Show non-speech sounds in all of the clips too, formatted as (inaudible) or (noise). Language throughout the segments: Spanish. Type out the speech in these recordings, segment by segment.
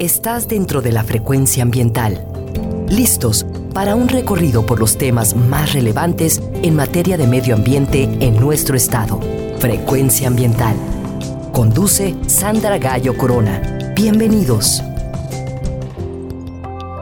Estás dentro de la frecuencia ambiental. Listos para un recorrido por los temas más relevantes en materia de medio ambiente en nuestro estado. Frecuencia ambiental. Conduce Sandra Gallo Corona. Bienvenidos.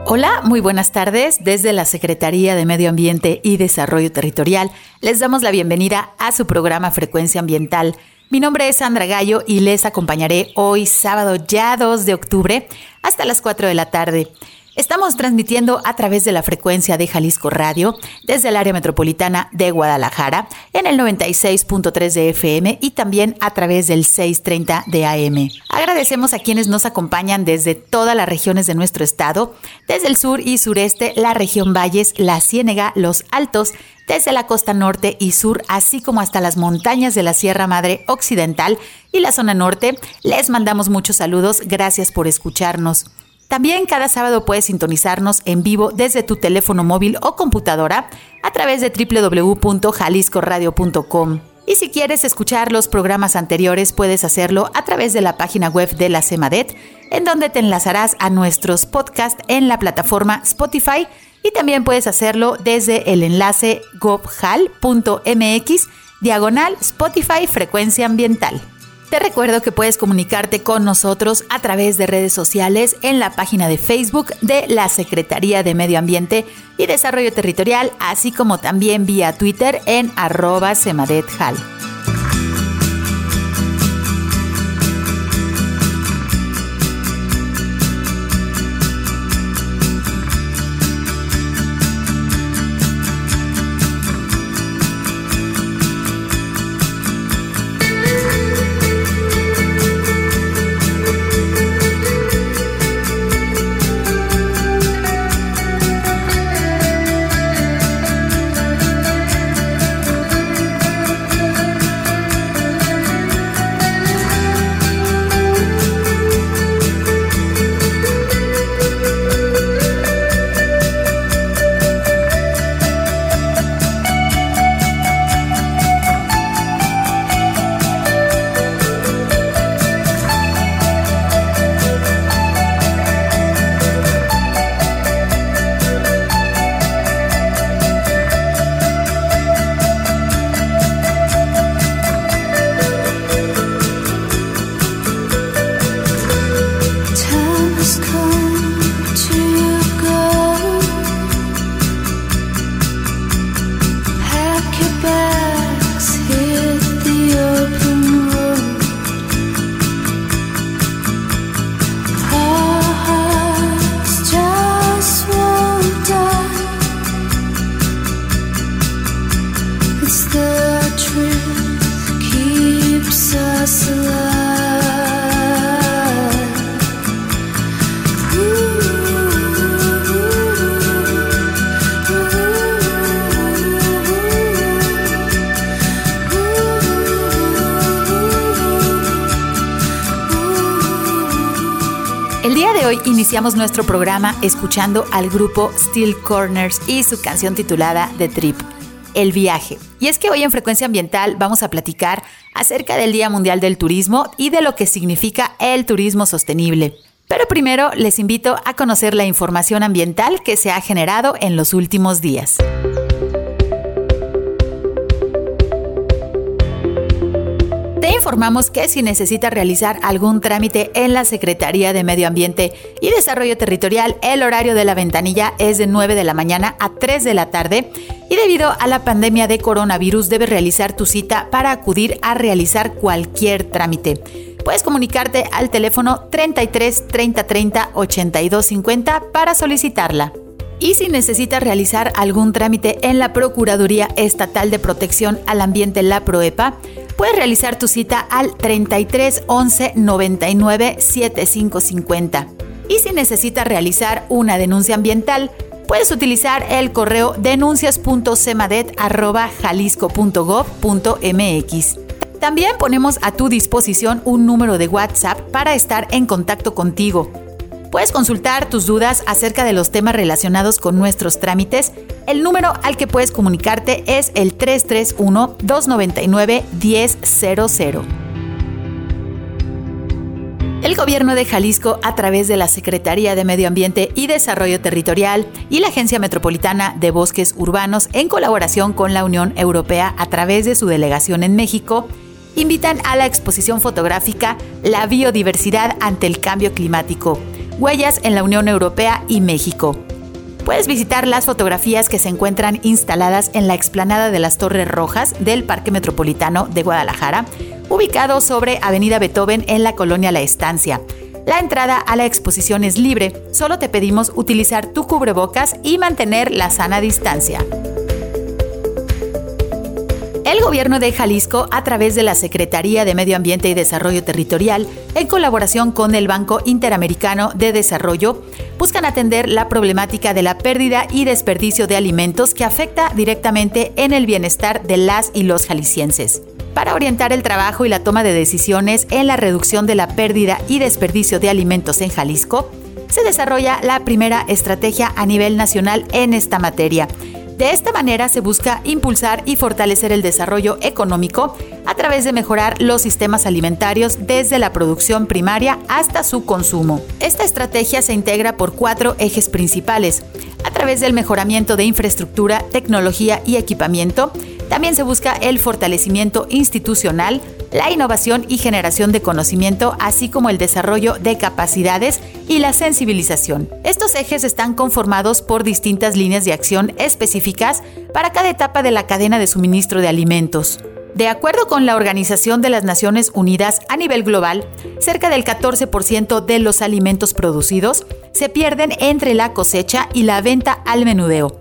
Hola, muy buenas tardes. Desde la Secretaría de Medio Ambiente y Desarrollo Territorial les damos la bienvenida a su programa Frecuencia Ambiental mi nombre es Sandra Gallo y les acompañaré hoy sábado ya 2 de octubre hasta las 4 de la tarde. Estamos transmitiendo a través de la frecuencia de Jalisco Radio desde el área metropolitana de Guadalajara en el 96.3 de FM y también a través del 630 de AM. Agradecemos a quienes nos acompañan desde todas las regiones de nuestro estado, desde el sur y sureste, la región Valles, la Ciénega, los Altos, desde la costa norte y sur, así como hasta las montañas de la Sierra Madre Occidental y la zona norte. Les mandamos muchos saludos, gracias por escucharnos. También cada sábado puedes sintonizarnos en vivo desde tu teléfono móvil o computadora a través de www.jaliscoradio.com. Y si quieres escuchar los programas anteriores, puedes hacerlo a través de la página web de la CEMADET, en donde te enlazarás a nuestros podcasts en la plataforma Spotify y también puedes hacerlo desde el enlace gobhal.mx diagonal Spotify Frecuencia Ambiental. Te recuerdo que puedes comunicarte con nosotros a través de redes sociales en la página de Facebook de la Secretaría de Medio Ambiente y Desarrollo Territorial, así como también vía Twitter en arroba semadethal. Iniciamos nuestro programa escuchando al grupo Steel Corners y su canción titulada The Trip, El viaje. Y es que hoy en Frecuencia Ambiental vamos a platicar acerca del Día Mundial del Turismo y de lo que significa el turismo sostenible. Pero primero les invito a conocer la información ambiental que se ha generado en los últimos días. Informamos que si necesita realizar algún trámite en la Secretaría de Medio Ambiente y Desarrollo Territorial, el horario de la ventanilla es de 9 de la mañana a 3 de la tarde y debido a la pandemia de coronavirus debes realizar tu cita para acudir a realizar cualquier trámite. Puedes comunicarte al teléfono 33 30 30 82 50 para solicitarla. Y si necesitas realizar algún trámite en la Procuraduría Estatal de Protección al Ambiente, la PROEPA, puedes realizar tu cita al 33 11 99 7550. Y si necesitas realizar una denuncia ambiental, puedes utilizar el correo denuncias.cemadet.jalisco.gov.mx. También ponemos a tu disposición un número de WhatsApp para estar en contacto contigo. Puedes consultar tus dudas acerca de los temas relacionados con nuestros trámites. El número al que puedes comunicarte es el 331-299-1000. El gobierno de Jalisco, a través de la Secretaría de Medio Ambiente y Desarrollo Territorial y la Agencia Metropolitana de Bosques Urbanos, en colaboración con la Unión Europea a través de su delegación en México, invitan a la exposición fotográfica La biodiversidad ante el cambio climático, huellas en la Unión Europea y México. Puedes visitar las fotografías que se encuentran instaladas en la explanada de las Torres Rojas del Parque Metropolitano de Guadalajara, ubicado sobre Avenida Beethoven en la colonia La Estancia. La entrada a la exposición es libre, solo te pedimos utilizar tu cubrebocas y mantener la sana distancia. El gobierno de Jalisco, a través de la Secretaría de Medio Ambiente y Desarrollo Territorial, en colaboración con el Banco Interamericano de Desarrollo, buscan atender la problemática de la pérdida y desperdicio de alimentos que afecta directamente en el bienestar de las y los jaliscienses. Para orientar el trabajo y la toma de decisiones en la reducción de la pérdida y desperdicio de alimentos en Jalisco, se desarrolla la primera estrategia a nivel nacional en esta materia, de esta manera se busca impulsar y fortalecer el desarrollo económico a través de mejorar los sistemas alimentarios desde la producción primaria hasta su consumo. Esta estrategia se integra por cuatro ejes principales. A través del mejoramiento de infraestructura, tecnología y equipamiento, también se busca el fortalecimiento institucional, la innovación y generación de conocimiento, así como el desarrollo de capacidades y la sensibilización. Estos ejes están conformados por distintas líneas de acción específicas para cada etapa de la cadena de suministro de alimentos. De acuerdo con la Organización de las Naciones Unidas a nivel global, cerca del 14% de los alimentos producidos se pierden entre la cosecha y la venta al menudeo.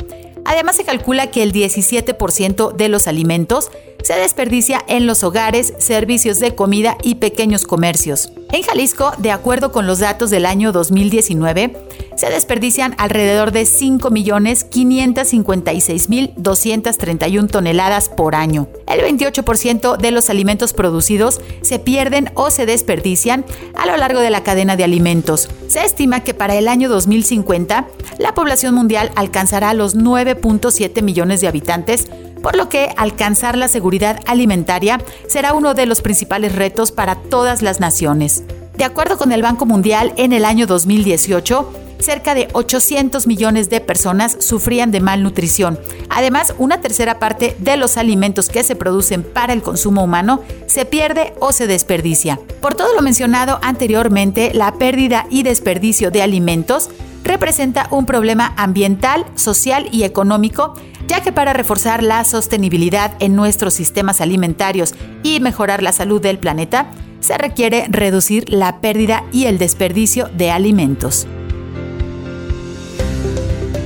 Además se calcula que el 17% de los alimentos se desperdicia en los hogares, servicios de comida y pequeños comercios. En Jalisco, de acuerdo con los datos del año 2019, se desperdician alrededor de 5.556.231 toneladas por año. El 28% de los alimentos producidos se pierden o se desperdician a lo largo de la cadena de alimentos. Se estima que para el año 2050 la población mundial alcanzará los 9.7 millones de habitantes, por lo que alcanzar la seguridad alimentaria será uno de los principales retos para todas las naciones. De acuerdo con el Banco Mundial, en el año 2018, cerca de 800 millones de personas sufrían de malnutrición. Además, una tercera parte de los alimentos que se producen para el consumo humano se pierde o se desperdicia. Por todo lo mencionado anteriormente, la pérdida y desperdicio de alimentos representa un problema ambiental, social y económico ya que para reforzar la sostenibilidad en nuestros sistemas alimentarios y mejorar la salud del planeta, se requiere reducir la pérdida y el desperdicio de alimentos.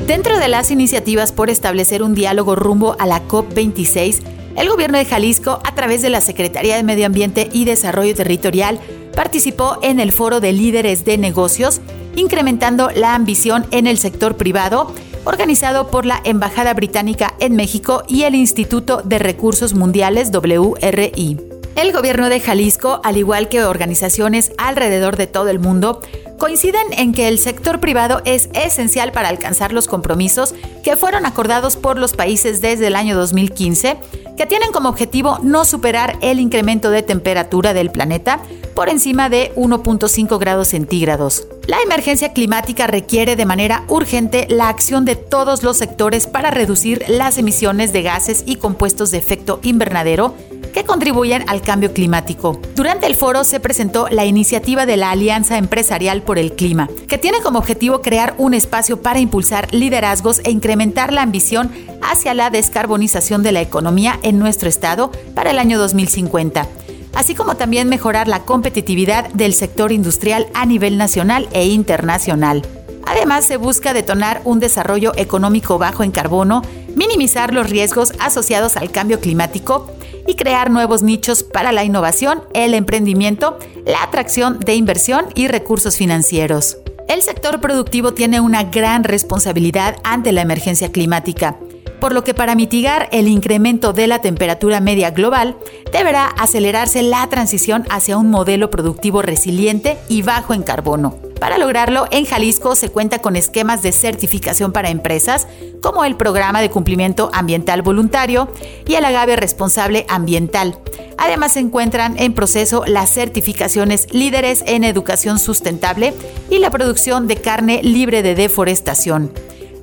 Dentro de las iniciativas por establecer un diálogo rumbo a la COP26, el gobierno de Jalisco, a través de la Secretaría de Medio Ambiente y Desarrollo Territorial, participó en el foro de líderes de negocios, incrementando la ambición en el sector privado organizado por la Embajada Británica en México y el Instituto de Recursos Mundiales WRI. El gobierno de Jalisco, al igual que organizaciones alrededor de todo el mundo, coinciden en que el sector privado es esencial para alcanzar los compromisos que fueron acordados por los países desde el año 2015, que tienen como objetivo no superar el incremento de temperatura del planeta por encima de 1.5 grados centígrados. La emergencia climática requiere de manera urgente la acción de todos los sectores para reducir las emisiones de gases y compuestos de efecto invernadero que contribuyen al cambio climático. Durante el foro se presentó la iniciativa de la Alianza Empresarial por el Clima, que tiene como objetivo crear un espacio para impulsar liderazgos e incrementar la ambición hacia la descarbonización de la economía en nuestro estado para el año 2050 así como también mejorar la competitividad del sector industrial a nivel nacional e internacional. Además, se busca detonar un desarrollo económico bajo en carbono, minimizar los riesgos asociados al cambio climático y crear nuevos nichos para la innovación, el emprendimiento, la atracción de inversión y recursos financieros. El sector productivo tiene una gran responsabilidad ante la emergencia climática, por lo que para mitigar el incremento de la temperatura media global, deberá acelerarse la transición hacia un modelo productivo resiliente y bajo en carbono. Para lograrlo, en Jalisco se cuenta con esquemas de certificación para empresas, como el Programa de Cumplimiento Ambiental Voluntario y el Agave Responsable Ambiental. Además se encuentran en proceso las certificaciones líderes en educación sustentable y la producción de carne libre de deforestación.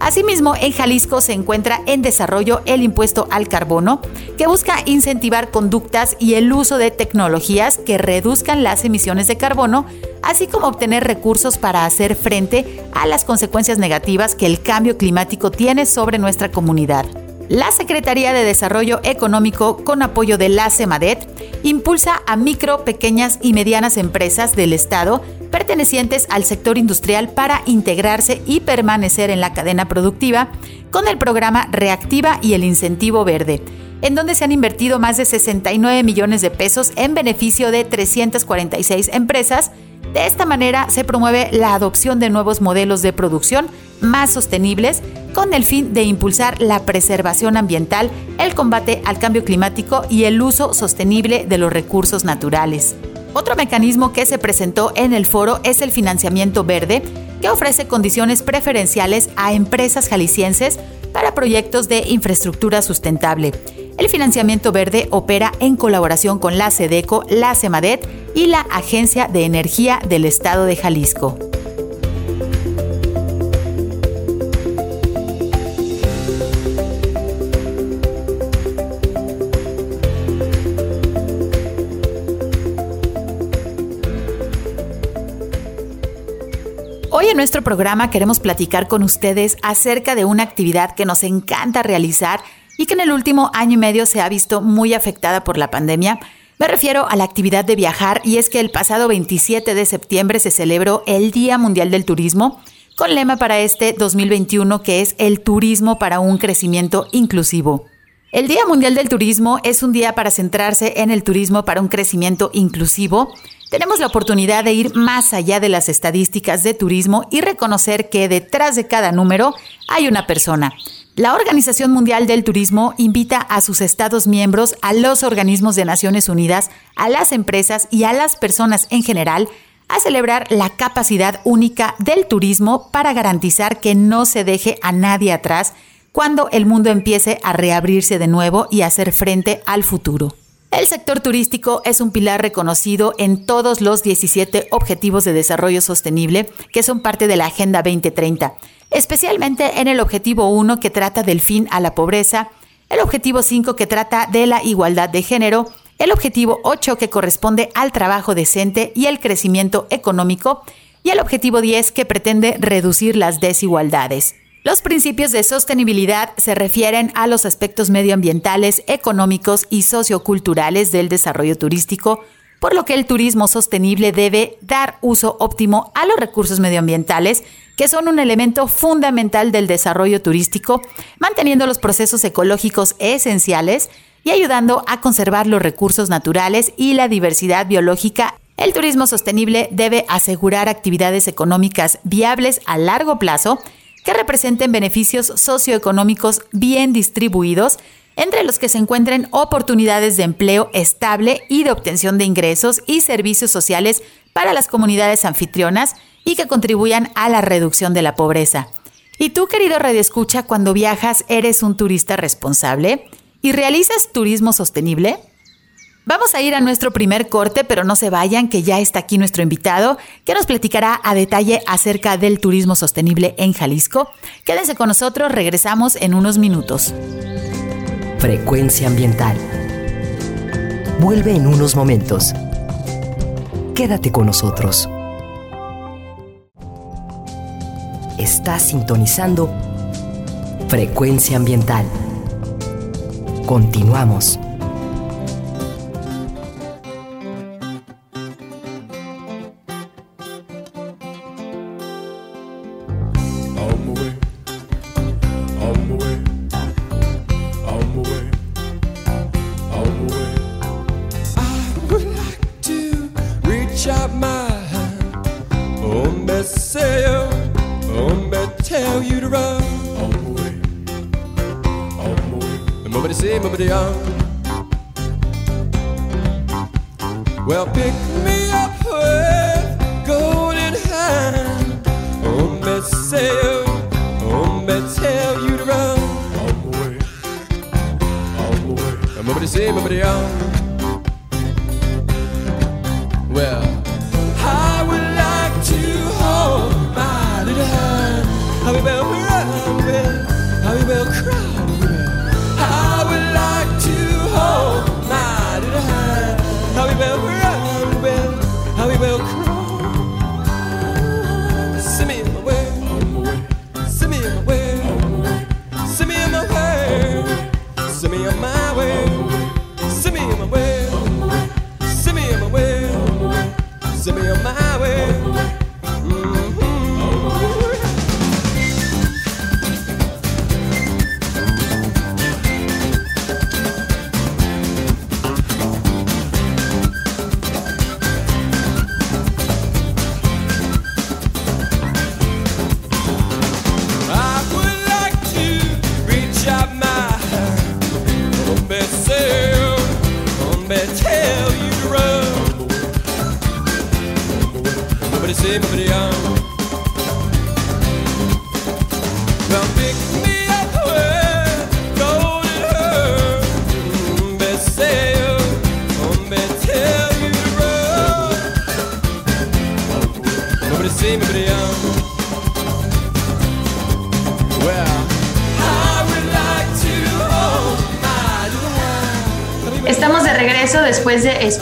Asimismo, en Jalisco se encuentra en desarrollo el impuesto al carbono, que busca incentivar conductas y el uso de tecnologías que reduzcan las emisiones de carbono, así como obtener recursos para hacer frente a las consecuencias negativas que el cambio climático tiene sobre nuestra comunidad. La Secretaría de Desarrollo Económico, con apoyo de la CEMADET, impulsa a micro, pequeñas y medianas empresas del Estado pertenecientes al sector industrial para integrarse y permanecer en la cadena productiva con el programa Reactiva y el Incentivo Verde, en donde se han invertido más de 69 millones de pesos en beneficio de 346 empresas. De esta manera se promueve la adopción de nuevos modelos de producción más sostenibles con el fin de impulsar la preservación ambiental, el combate al cambio climático y el uso sostenible de los recursos naturales. Otro mecanismo que se presentó en el foro es el financiamiento verde, que ofrece condiciones preferenciales a empresas jaliscienses para proyectos de infraestructura sustentable. El financiamiento verde opera en colaboración con la SEDECO, la CEMADET y la Agencia de Energía del Estado de Jalisco. En nuestro programa queremos platicar con ustedes acerca de una actividad que nos encanta realizar y que en el último año y medio se ha visto muy afectada por la pandemia. Me refiero a la actividad de viajar y es que el pasado 27 de septiembre se celebró el Día Mundial del Turismo con lema para este 2021 que es el turismo para un crecimiento inclusivo. El Día Mundial del Turismo es un día para centrarse en el turismo para un crecimiento inclusivo tenemos la oportunidad de ir más allá de las estadísticas de turismo y reconocer que detrás de cada número hay una persona. La Organización Mundial del Turismo invita a sus Estados miembros, a los organismos de Naciones Unidas, a las empresas y a las personas en general a celebrar la capacidad única del turismo para garantizar que no se deje a nadie atrás cuando el mundo empiece a reabrirse de nuevo y hacer frente al futuro. El sector turístico es un pilar reconocido en todos los 17 Objetivos de Desarrollo Sostenible que son parte de la Agenda 2030, especialmente en el Objetivo 1 que trata del fin a la pobreza, el Objetivo 5 que trata de la igualdad de género, el Objetivo 8 que corresponde al trabajo decente y el crecimiento económico, y el Objetivo 10 que pretende reducir las desigualdades. Los principios de sostenibilidad se refieren a los aspectos medioambientales, económicos y socioculturales del desarrollo turístico, por lo que el turismo sostenible debe dar uso óptimo a los recursos medioambientales, que son un elemento fundamental del desarrollo turístico, manteniendo los procesos ecológicos esenciales y ayudando a conservar los recursos naturales y la diversidad biológica. El turismo sostenible debe asegurar actividades económicas viables a largo plazo, que representen beneficios socioeconómicos bien distribuidos, entre los que se encuentren oportunidades de empleo estable y de obtención de ingresos y servicios sociales para las comunidades anfitrionas y que contribuyan a la reducción de la pobreza. ¿Y tú, querido Radio Escucha, cuando viajas, eres un turista responsable y realizas turismo sostenible? Vamos a ir a nuestro primer corte, pero no se vayan, que ya está aquí nuestro invitado, que nos platicará a detalle acerca del turismo sostenible en Jalisco. Quédense con nosotros, regresamos en unos minutos. Frecuencia ambiental. Vuelve en unos momentos. Quédate con nosotros. Estás sintonizando Frecuencia ambiental. Continuamos.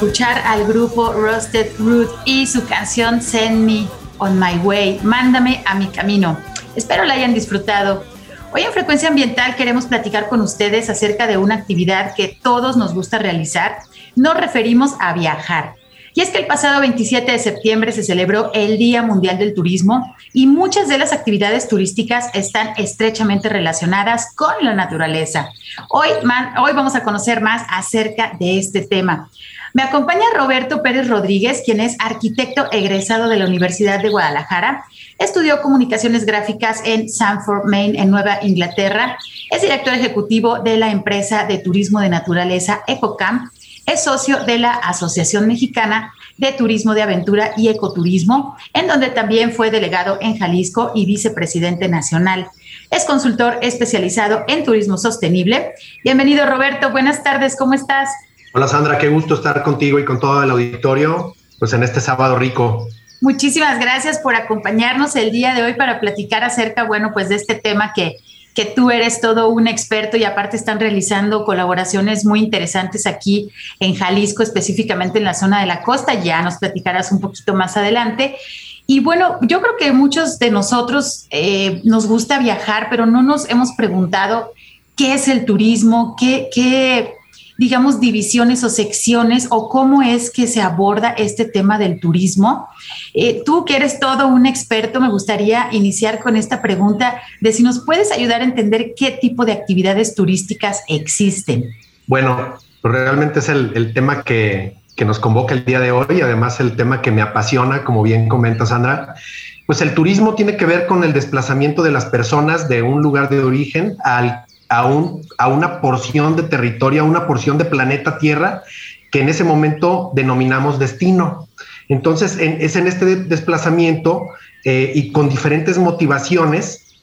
Escuchar al grupo Rusted Root y su canción Send Me on My Way, Mándame a mi camino. Espero la hayan disfrutado. Hoy en Frecuencia Ambiental queremos platicar con ustedes acerca de una actividad que todos nos gusta realizar. Nos referimos a viajar. Y es que el pasado 27 de septiembre se celebró el Día Mundial del Turismo y muchas de las actividades turísticas están estrechamente relacionadas con la naturaleza. Hoy, hoy vamos a conocer más acerca de este tema. Me acompaña Roberto Pérez Rodríguez, quien es arquitecto egresado de la Universidad de Guadalajara. Estudió comunicaciones gráficas en Sanford, Maine, en Nueva Inglaterra. Es director ejecutivo de la empresa de turismo de naturaleza EcoCamp. Es socio de la Asociación Mexicana de Turismo de Aventura y Ecoturismo, en donde también fue delegado en Jalisco y vicepresidente nacional. Es consultor especializado en turismo sostenible. Bienvenido, Roberto. Buenas tardes, ¿cómo estás? Hola Sandra, qué gusto estar contigo y con todo el auditorio, pues en este sábado rico. Muchísimas gracias por acompañarnos el día de hoy para platicar acerca, bueno, pues de este tema que, que tú eres todo un experto y aparte están realizando colaboraciones muy interesantes aquí en Jalisco, específicamente en la zona de la costa. Ya nos platicarás un poquito más adelante. Y bueno, yo creo que muchos de nosotros eh, nos gusta viajar, pero no nos hemos preguntado qué es el turismo, qué, qué digamos, divisiones o secciones o cómo es que se aborda este tema del turismo. Eh, tú que eres todo un experto, me gustaría iniciar con esta pregunta de si nos puedes ayudar a entender qué tipo de actividades turísticas existen. Bueno, pues realmente es el, tema que, que nos convoca el día de hoy y además el tema que me apasiona, como bien comenta Sandra. Pues el turismo tiene que ver con el desplazamiento de las personas de un lugar de origen al a, a una porción de territorio, a una porción de planeta Tierra que en ese momento denominamos destino. Entonces, es en este desplazamiento eh, y con diferentes motivaciones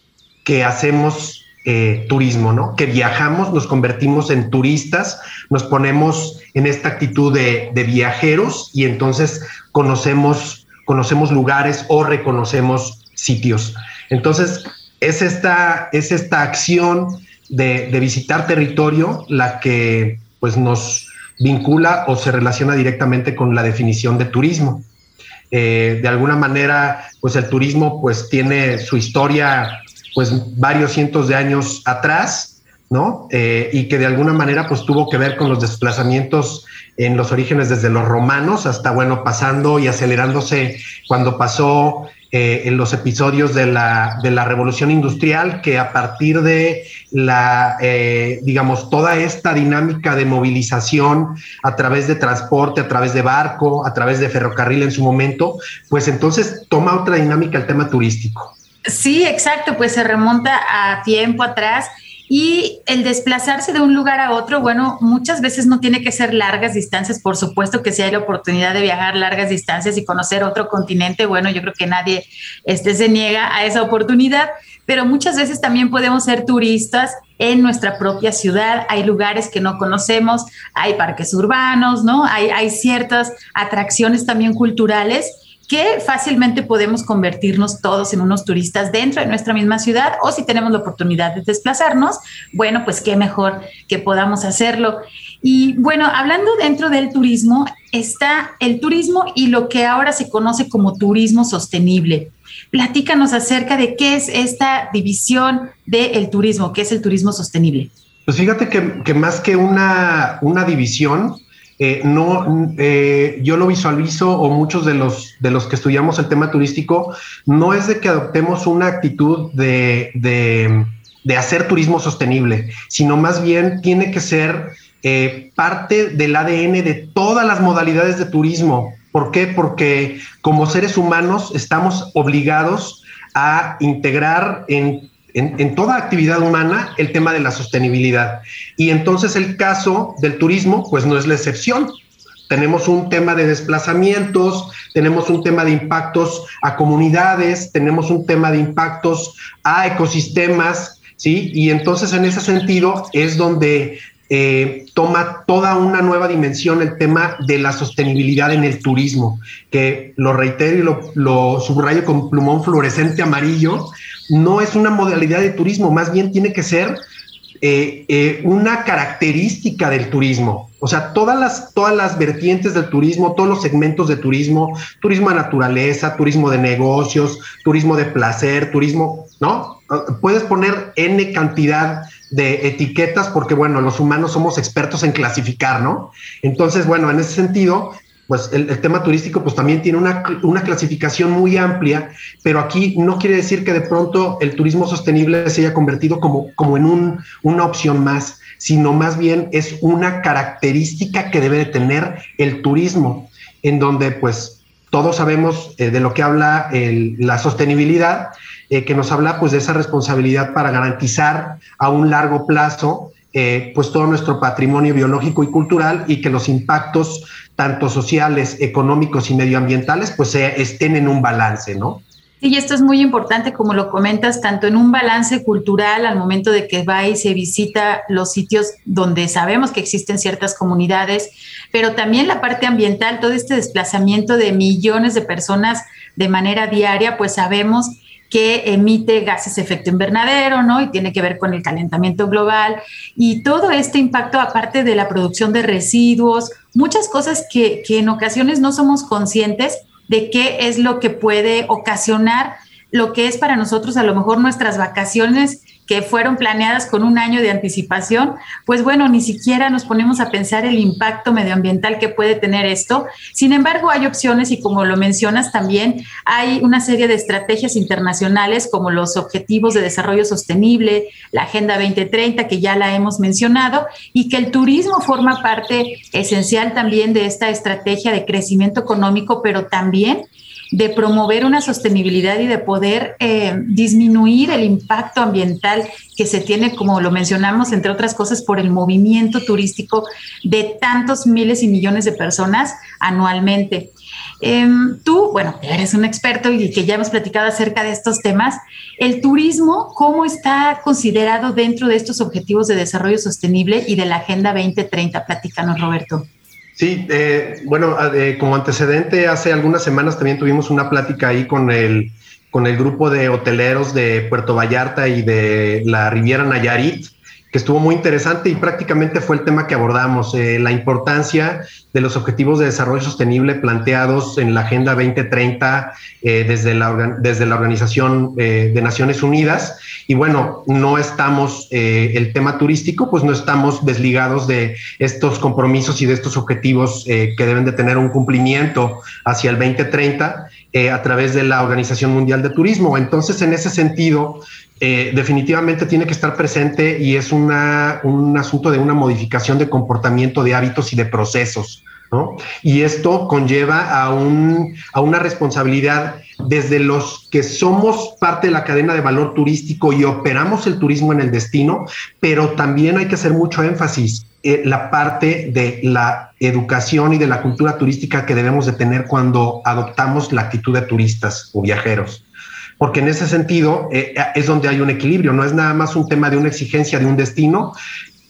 que hacemos eh, turismo, ¿no? Que viajamos, nos convertimos en turistas, nos ponemos en esta actitud de, de viajeros y entonces conocemos, conocemos lugares o reconocemos sitios. Entonces, es esta, es esta acción de, visitar territorio la que pues nos vincula o se relaciona directamente con la definición de turismo. Eh, de alguna manera, pues el turismo pues tiene su historia pues varios cientos de años atrás, ¿no? Eh, y que de alguna manera pues tuvo que ver con los desplazamientos en los orígenes desde los romanos hasta, bueno, pasando y acelerándose cuando pasó eh, en los episodios de la, de la, revolución industrial, que a partir de la, eh, digamos, toda esta dinámica de movilización a través de transporte, a través de barco, a través de ferrocarril en su momento, pues entonces toma otra dinámica el tema turístico. Sí, exacto, pues se remonta a tiempo atrás Y el desplazarse de un lugar a otro, bueno, muchas veces no tiene que ser largas distancias, por supuesto que si hay la oportunidad de viajar largas distancias y conocer otro continente, bueno, yo creo que nadie este, se niega a esa oportunidad, pero muchas veces también podemos ser turistas en nuestra propia ciudad. Hay lugares que no conocemos, hay parques urbanos, ¿no? Hay, hay ciertas atracciones también culturales que fácilmente podemos convertirnos todos en unos turistas dentro de nuestra misma ciudad o si tenemos la oportunidad de desplazarnos, bueno, pues qué mejor que podamos hacerlo. Y bueno, hablando dentro del turismo, está el turismo y lo que ahora se conoce como turismo sostenible. Platícanos acerca de qué es esta división del turismo, qué es el turismo sostenible. Pues fíjate que, que más que una, una división, eh, no, eh, yo lo visualizo o muchos de los, de los que estudiamos el tema turístico, no es de que adoptemos una actitud de, de, hacer turismo sostenible, sino más bien tiene que ser eh, parte del ADN de todas las modalidades de turismo. ¿Por qué? Porque como seres humanos estamos obligados a integrar en en, toda actividad humana el tema de la sostenibilidad. Y entonces el caso del turismo, pues no es la excepción. Tenemos un tema de desplazamientos, tenemos un tema de impactos a comunidades, tenemos un tema de impactos a ecosistemas, ¿sí? Y entonces en ese sentido es donde eh, toma toda una nueva dimensión el tema de la sostenibilidad en el turismo, que lo reitero y lo, lo subrayo con plumón fluorescente amarillo, no es una modalidad de turismo, más bien tiene que ser eh, eh, una característica del turismo. O sea, todas las, todas las vertientes del turismo, todos los segmentos de turismo, turismo de naturaleza, turismo de negocios, turismo de placer, turismo, ¿no? Puedes poner N cantidad de etiquetas porque, bueno, los humanos somos expertos en clasificar, ¿no? Entonces, bueno, en ese sentido, pues el, tema turístico pues también tiene una, una, clasificación muy amplia, pero aquí no quiere decir que de pronto el turismo sostenible se haya convertido como, como en un, una opción más, sino más bien es una característica que debe de tener el turismo, en donde pues todos sabemos eh, de lo que habla la sostenibilidad, eh, que nos habla pues de esa responsabilidad para garantizar a un largo plazo eh, pues todo nuestro patrimonio biológico y cultural y que los impactos tanto sociales, económicos y medioambientales, pues estén en un balance, ¿no? Sí, y esto es muy importante, como lo comentas, tanto en un balance cultural al momento de que va y se visita los sitios donde sabemos que existen ciertas comunidades, pero también la parte ambiental, todo este desplazamiento de millones de personas de manera diaria, pues sabemos que emite gases efecto invernadero, ¿no? Y tiene que ver con el calentamiento global y todo este impacto, aparte de la producción de residuos, muchas cosas que, que en ocasiones no somos conscientes de qué es lo que puede ocasionar lo que es para nosotros a lo mejor nuestras vacaciones que fueron planeadas con un año de anticipación, pues bueno, ni siquiera nos ponemos a pensar el impacto medioambiental que puede tener esto. Sin embargo, hay opciones y como lo mencionas también, hay una serie de estrategias internacionales como los Objetivos de Desarrollo Sostenible, la Agenda 2030, que ya la hemos mencionado, y que el turismo forma parte esencial también de esta estrategia de crecimiento económico, pero también de promover una sostenibilidad y de poder eh, disminuir el impacto ambiental que se tiene, como lo mencionamos, entre otras cosas, por el movimiento turístico de tantos miles y millones de personas anualmente. Em, tú, bueno, eres un experto y que ya hemos platicado acerca de estos temas. El turismo, ¿cómo está considerado dentro de estos objetivos de desarrollo sostenible y de la Agenda 2030? Platícanos, Roberto. Sí, eh, bueno, como antecedente, hace algunas semanas también tuvimos una plática ahí con el, con el grupo de hoteleros de Puerto Vallarta y de la Riviera Nayarit, que estuvo muy interesante y prácticamente fue el tema que abordamos, eh, la importancia de los objetivos de desarrollo sostenible planteados en la Agenda 2030 eh, desde, la, desde la Organización eh, de Naciones Unidas. Y bueno, no estamos, el tema turístico, pues no estamos desligados de estos compromisos y de estos objetivos que deben de tener un cumplimiento hacia el 2030 a través de la Organización Mundial de Turismo. Entonces, en ese sentido, eh, definitivamente tiene que estar presente y es una, un asunto de una modificación de comportamiento, de hábitos y de procesos. ¿no? Y esto conlleva a, un, a una responsabilidad desde los que somos parte de la cadena de valor turístico y operamos el turismo en el destino, pero también hay que hacer mucho énfasis en la parte de la educación y de la cultura turística que debemos de tener cuando adoptamos la actitud de turistas o viajeros. Porque en ese sentido eh, es donde hay un equilibrio, no es nada más un tema de una exigencia de un destino,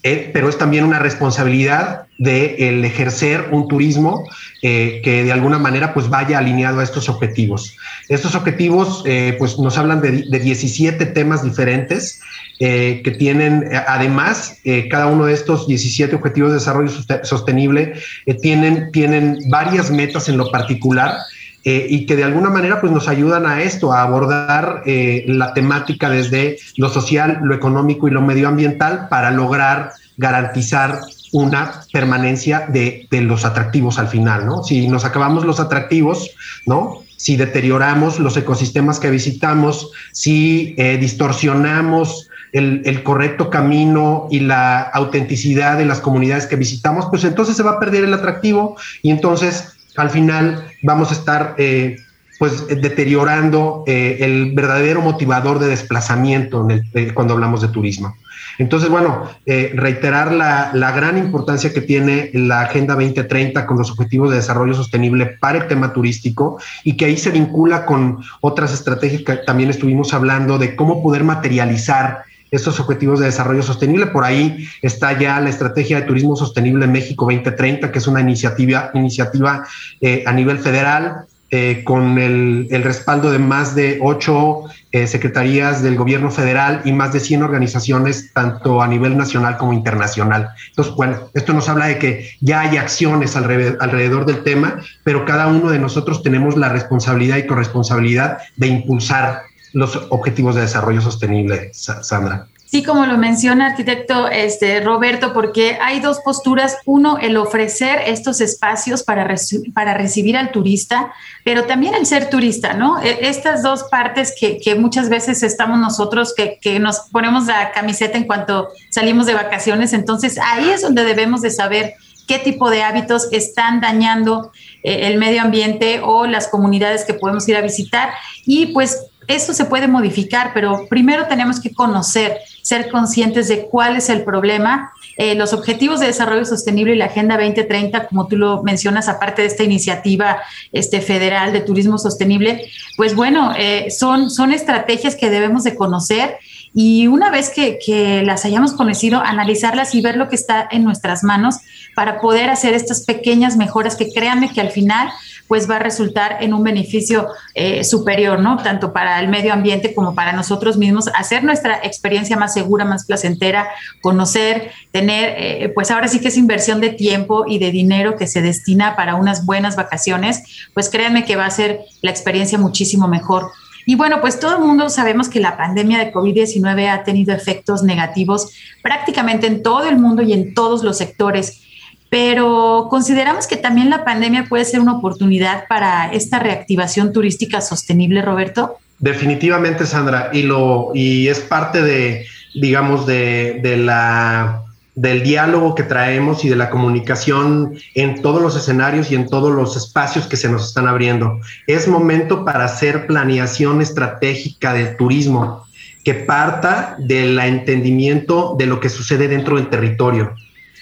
eh, pero es también una responsabilidad de el ejercer un turismo eh, que de alguna manera pues vaya alineado a estos objetivos. Estos objetivos pues nos hablan de, 17 temas diferentes que tienen además cada uno de estos 17 objetivos de desarrollo sostenible tienen, tienen varias metas en lo particular eh, y que de alguna manera pues nos ayudan a esto, a abordar eh, la temática desde lo social, lo económico y lo medioambiental para lograr garantizar una permanencia de, de, los atractivos al final, ¿no? Si nos acabamos los atractivos, ¿no? Si deterioramos los ecosistemas que visitamos, si eh, distorsionamos el, el, correcto camino y la autenticidad de las comunidades que visitamos, pues entonces se va a perder el atractivo y entonces al final vamos a estar eh, pues deteriorando eh, el verdadero motivador de desplazamiento eh, cuando hablamos de turismo. Entonces, bueno, reiterar la, la, gran importancia que tiene la Agenda 2030 con los Objetivos de Desarrollo Sostenible para el tema turístico y que ahí se vincula con otras estrategias que también estuvimos hablando de cómo poder materializar estos objetivos de desarrollo sostenible. Por ahí está ya la estrategia de turismo sostenible México 2030, que es una iniciativa, iniciativa eh, a nivel federal. Eh, con el, respaldo de más de ocho eh, secretarías del gobierno federal y más de 100 organizaciones, tanto a nivel nacional como internacional. Entonces, bueno, esto nos habla de que ya hay acciones alrededor del tema, pero cada uno de nosotros tenemos la responsabilidad y corresponsabilidad de impulsar los objetivos de desarrollo sostenible, Sandra. Sí, como lo menciona arquitecto este, Roberto, porque hay dos posturas. Uno, el ofrecer estos espacios para, para recibir al turista, pero también el ser turista, ¿no? E, estas dos partes que, que muchas veces estamos nosotros, que, que, nos ponemos la camiseta en cuanto salimos de vacaciones, entonces ahí es donde debemos de saber qué tipo de hábitos están dañando eh, el medio ambiente o las comunidades que podemos ir a visitar. Y pues eso se puede modificar, pero primero tenemos que conocer, ser conscientes de cuál es el problema. Eh, los Objetivos de Desarrollo Sostenible y la Agenda 2030, como tú lo mencionas, aparte de esta iniciativa este, federal de turismo sostenible, pues bueno, eh, son, son estrategias que debemos de conocer y una vez que, que, las hayamos conocido, analizarlas y ver lo que está en nuestras manos para poder hacer estas pequeñas mejoras que créanme que al final pues va a resultar en un beneficio eh, superior, ¿no? Tanto para el medio ambiente como para nosotros mismos, hacer nuestra experiencia más segura, más placentera, conocer, tener, eh, pues ahora sí que es inversión de tiempo y de dinero que se destina para unas buenas vacaciones, pues créanme que va a ser la experiencia muchísimo mejor. Y bueno, pues todo el mundo sabemos que la pandemia de COVID-19 ha tenido efectos negativos prácticamente en todo el mundo y en todos los sectores pero consideramos que también la pandemia puede ser una oportunidad para esta reactivación turística sostenible, Roberto. Definitivamente, Sandra, y lo y es parte de, digamos, de, de la del diálogo que traemos y de la comunicación en todos los escenarios y en todos los espacios que se nos están abriendo. Es momento para hacer planeación estratégica del turismo que parta del entendimiento de lo que sucede dentro del territorio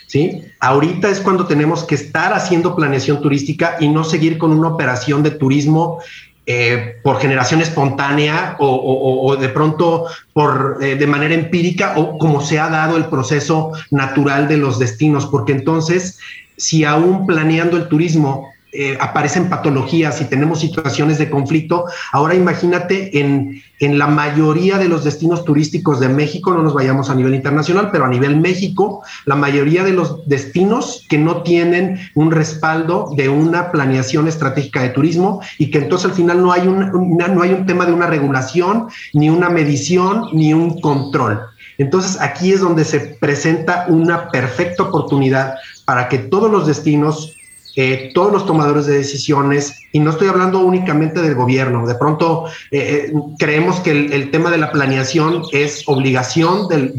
¿sí? Ahorita es cuando tenemos que estar haciendo planeación turística y no seguir con una operación de turismo eh, por generación espontánea o, de pronto por eh, de manera empírica o como se ha dado el proceso natural de los destinos, porque entonces si aún planeando el turismo eh, aparecen patologías y tenemos situaciones de conflicto. Ahora imagínate en, en la mayoría de los destinos turísticos de México, no nos vayamos a nivel internacional, pero a nivel México, la mayoría de los destinos que no tienen un respaldo de una planeación estratégica de turismo y que entonces al final no hay un, no hay un tema de una regulación, ni una medición, ni un control. Entonces aquí es donde se presenta una perfecta oportunidad para que todos los destinos todos los tomadores de decisiones, y no estoy hablando únicamente del gobierno, de pronto eh, eh, creemos que el, tema de la planeación es obligación de,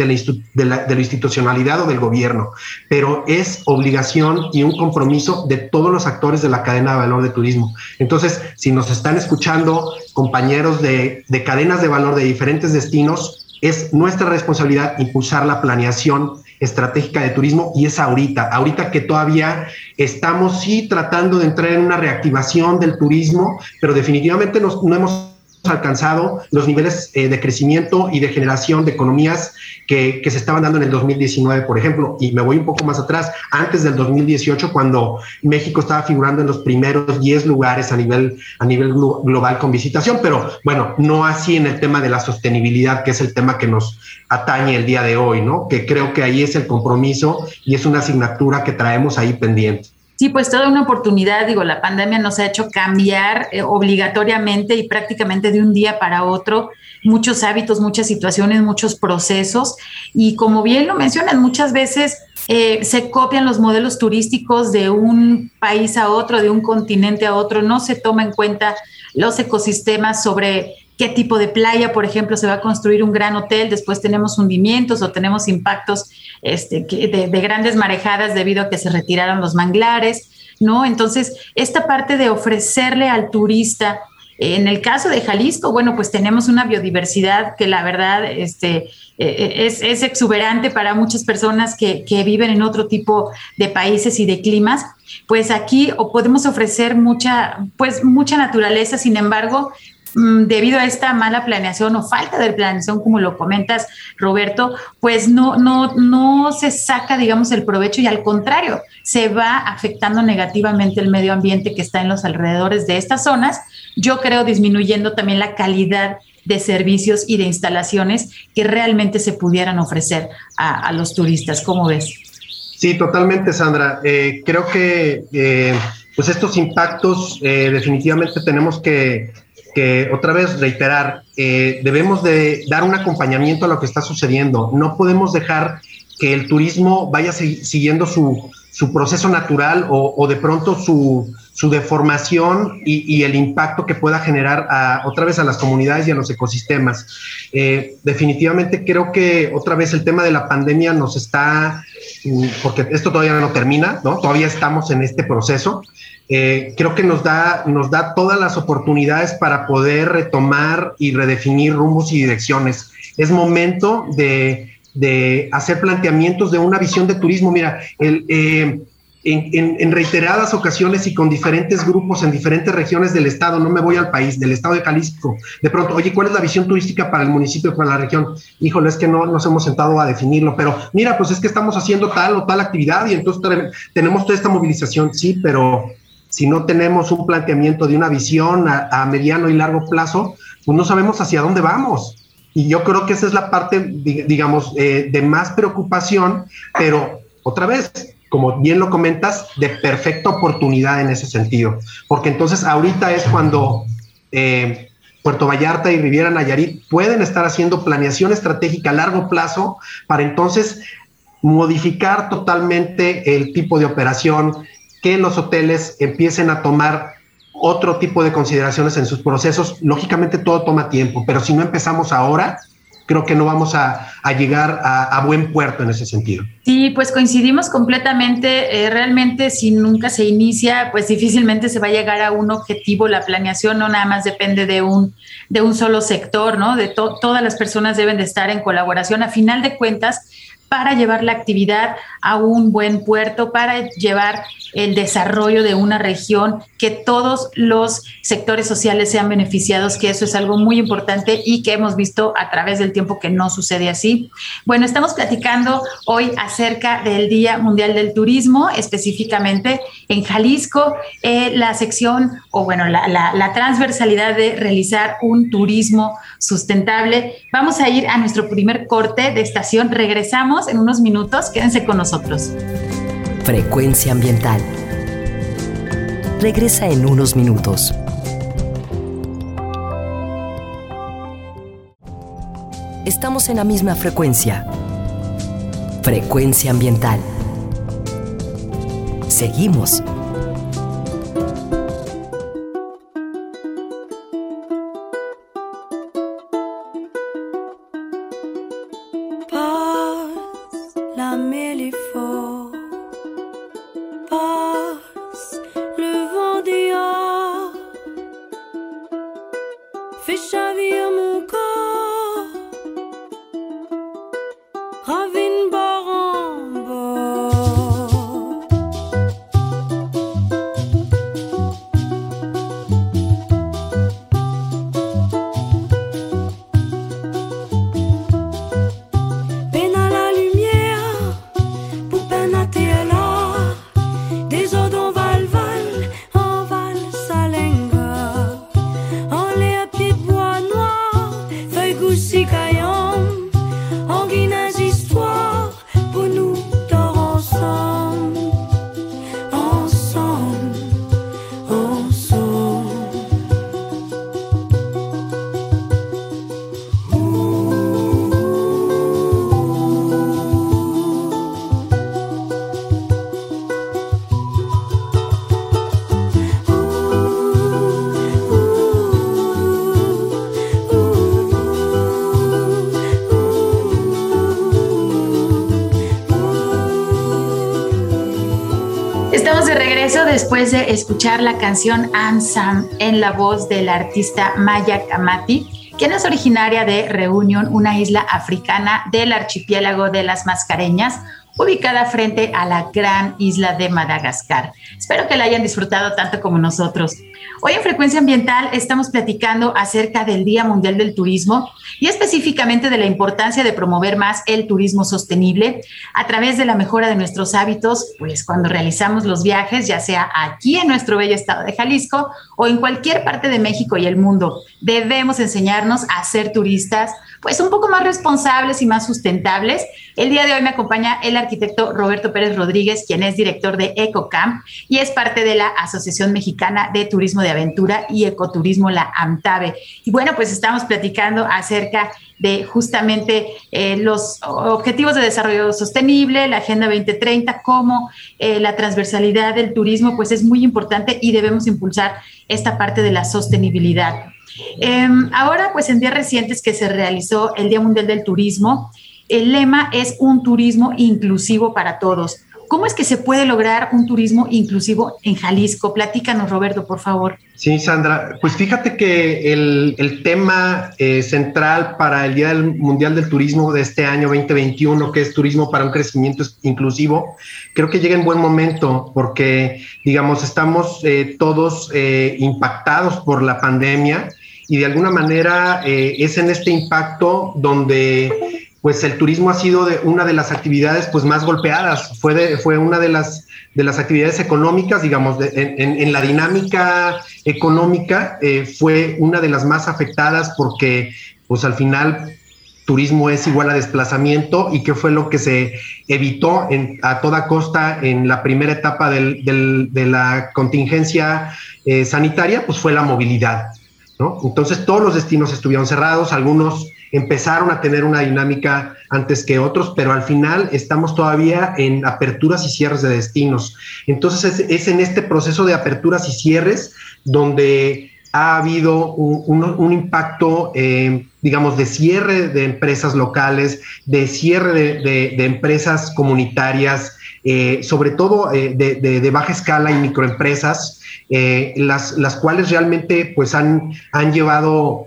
la, de la institucionalidad o del gobierno, pero es obligación y un compromiso de todos los actores de la cadena de valor de turismo. Entonces, si nos están escuchando compañeros de, de cadenas de valor de diferentes destinos, es nuestra responsabilidad impulsar la planeación estratégica de turismo y es ahorita, ahorita que todavía estamos sí tratando de entrar en una reactivación del turismo, pero definitivamente no hemos alcanzado los niveles eh, de crecimiento y de generación de economías que, se estaban dando en el 2019, por ejemplo, y me voy un poco más atrás, antes del 2018, cuando México estaba figurando en los primeros 10 lugares a nivel, a nivel global con visitación, pero bueno, no así en el tema de la sostenibilidad, que es el tema que nos atañe el día de hoy, ¿no? Que creo que ahí es el compromiso y es una asignatura que traemos ahí pendiente. Sí, pues toda una oportunidad, digo, la pandemia nos ha hecho cambiar eh, obligatoriamente y prácticamente de un día para otro muchos hábitos, muchas situaciones, muchos procesos. Y como bien lo mencionan, muchas veces eh, se copian los modelos turísticos de un país a otro, de un continente a otro, no se toma en cuenta los ecosistemas sobre qué tipo de playa, por ejemplo, se va a construir un gran hotel, después tenemos hundimientos o tenemos impactos este, de, de, grandes marejadas debido a que se retiraron los manglares, ¿no? Entonces, esta parte de ofrecerle al turista, en el caso de Jalisco, bueno, pues tenemos una biodiversidad que la verdad este, e, e, es, exuberante para muchas personas que, que viven en otro tipo de países y de climas pues aquí podemos ofrecer mucha, pues mucha naturaleza, sin embargo, debido a esta mala planeación o falta de planeación, como lo comentas, Roberto, pues no, no, no se saca, digamos, el provecho y al contrario, se va afectando negativamente el medio ambiente que está en los alrededores de estas zonas. Yo creo disminuyendo también la calidad de servicios y de instalaciones que realmente se pudieran ofrecer a, los turistas. ¿Cómo ves? Sí, totalmente, Sandra. Eh, creo que eh, pues estos impactos eh, definitivamente tenemos que que otra vez reiterar, eh, debemos de dar un acompañamiento a lo que está sucediendo. No podemos dejar que el turismo vaya siguiendo su, su proceso natural o, de pronto su, su deformación y, el impacto que pueda generar otra vez a las comunidades y a los ecosistemas. Eh, definitivamente creo que otra vez el tema de la pandemia nos está, mm, porque esto todavía no termina, ¿no? Todavía estamos en este proceso. Eh, creo que nos da, nos da todas las oportunidades para poder retomar y redefinir rumbos y direcciones. Es momento de, hacer planteamientos de una visión de turismo. Mira, eh, en, reiteradas ocasiones y con diferentes grupos en diferentes regiones del estado, no me voy al país, del estado de Jalisco, de pronto, oye, ¿cuál es la visión turística para el municipio, para la región? Híjole, es que no nos hemos sentado a definirlo, pero mira, pues es que estamos haciendo tal o tal actividad y entonces tenemos toda esta movilización, sí, pero si no tenemos un planteamiento de una visión a, mediano y largo plazo, pues no sabemos hacia dónde vamos. Y yo creo que esa es la parte, digamos, eh, de más preocupación, pero otra vez, como bien lo comentas, de perfecta oportunidad en ese sentido. Porque entonces ahorita es cuando eh, Puerto Vallarta y Riviera Nayarit pueden estar haciendo planeación estratégica a largo plazo para entonces modificar totalmente el tipo de operación, que los hoteles empiecen a tomar otro tipo de consideraciones en sus procesos. Lógicamente todo toma tiempo, pero si no empezamos ahora, creo que no vamos a, llegar a, buen puerto en ese sentido. Sí, pues coincidimos completamente. Eh, realmente si nunca se inicia, pues difícilmente se va a llegar a un objetivo. La planeación no nada más depende de un, de un solo sector, ¿no? De todas las personas deben de estar en colaboración. A final de cuentas, para llevar la actividad a un buen puerto, para llevar el desarrollo de una región, que todos los sectores sociales sean beneficiados, que eso es algo muy importante y que hemos visto a través del tiempo que no sucede así. Bueno, estamos platicando hoy acerca del Día Mundial del Turismo, específicamente en Jalisco, eh, la sección o bueno, la, la transversalidad de realizar un turismo sustentable. Vamos a ir a nuestro primer corte de estación, regresamos en unos minutos, quédense con nosotros. Frecuencia ambiental. Regresa en unos minutos. Estamos en la misma frecuencia. Frecuencia ambiental. Seguimos después de escuchar la canción Ansam en la voz del artista Maya Kamati, quien es originaria de Reunión, una isla africana del archipiélago de las Mascareñas, ubicada frente a la gran isla de Madagascar. Espero que la hayan disfrutado tanto como nosotros. Hoy en Frecuencia Ambiental estamos platicando acerca del Día Mundial del Turismo y específicamente de la importancia de promover más el turismo sostenible a través de la mejora de nuestros hábitos, pues cuando realizamos los viajes, ya sea aquí en nuestro bello estado de Jalisco o en cualquier parte de México y el mundo, debemos enseñarnos a ser turistas pues un poco más responsables y más sustentables. El día de hoy me acompaña el arquitecto Roberto Pérez Rodríguez, quien es director de EcoCamp y es parte de la Asociación Mexicana de Turismo de Aventura y Ecoturismo, la AMTAVE. Y bueno, pues estamos platicando acerca de justamente eh, los objetivos de desarrollo sostenible, la Agenda 2030, como eh, la transversalidad del turismo, pues es muy importante y debemos impulsar esta parte de la sostenibilidad. Em, ahora, pues en días recientes que se realizó el Día Mundial del Turismo, el lema es un turismo inclusivo para todos. ¿Cómo es que se puede lograr un turismo inclusivo en Jalisco? Platícanos, Roberto, por favor. Sí, Sandra, pues fíjate que el, tema eh, central para el Día Mundial del Turismo de este año 2021, que es turismo para un crecimiento inclusivo, creo que llega en buen momento porque, digamos, estamos eh, todos eh, impactados por la pandemia y de alguna manera es en este impacto donde pues el turismo ha sido de una de las actividades pues más golpeadas, fue, fue una de las, de las actividades económicas, digamos, en, la dinámica económica eh, fue una de las más afectadas porque pues al final turismo es igual a desplazamiento y qué fue lo que se evitó a toda costa en la primera etapa de la contingencia eh, sanitaria, pues fue la movilidad. ¿no? Entonces todos los destinos estuvieron cerrados, algunos empezaron a tener una dinámica antes que otros, pero al final estamos todavía en aperturas y cierres de destinos. Entonces es, en este proceso de aperturas y cierres donde ha habido un, impacto, eh, digamos, de cierre de empresas locales, de cierre de, empresas comunitarias, eh, sobre todo eh, de, baja escala y microempresas, eh, las, las cuales realmente pues han, han llevado,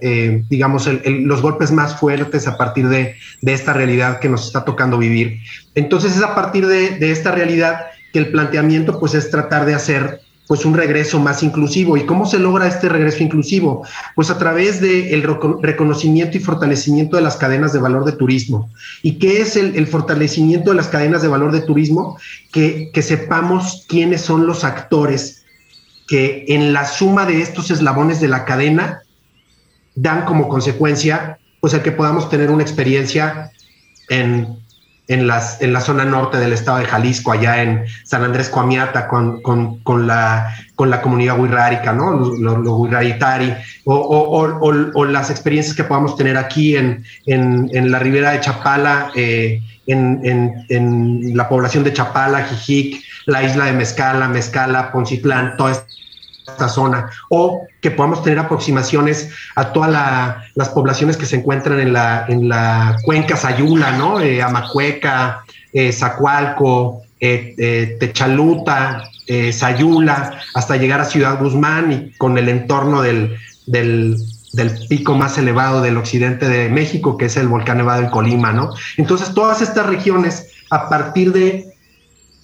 digamos, los golpes más fuertes a partir de, de, esta realidad que nos está tocando vivir. Entonces es a partir de, de, esta realidad que el planteamiento pues es tratar de hacer pues un regreso más inclusivo. ¿Y cómo se logra este regreso inclusivo? Pues a través del reconocimiento y fortalecimiento de las cadenas de valor de turismo. ¿Y qué es el, el fortalecimiento de las cadenas de valor de turismo? Que, que sepamos quiénes son los actores que en la suma de estos eslabones de la cadena dan como consecuencia pues el que podamos tener una experiencia en, en, las, en la zona norte del estado de Jalisco, allá en San Andrés Coamiata, con, con, con la, con la comunidad huirrárica, ¿no? Lo, lo, o, o, o, las experiencias que podamos tener aquí en, en, en la ribera de Chapala, eh, en, en, la población de Chapala, Jijic, la isla de Mezcala, Mezcala, Poncitlán, toda esta esta zona o que podamos tener aproximaciones a todas las poblaciones que se encuentran en la, en la cuenca Sayula, ¿no? Eh, Amacueca, eh, Zacualco, eh, Techaluta, Sayula, hasta llegar a Ciudad Guzmán y con el entorno del, del, del pico más elevado del occidente de México, que es el volcán Nevado del Colima, ¿no? Entonces, todas estas regiones, a partir de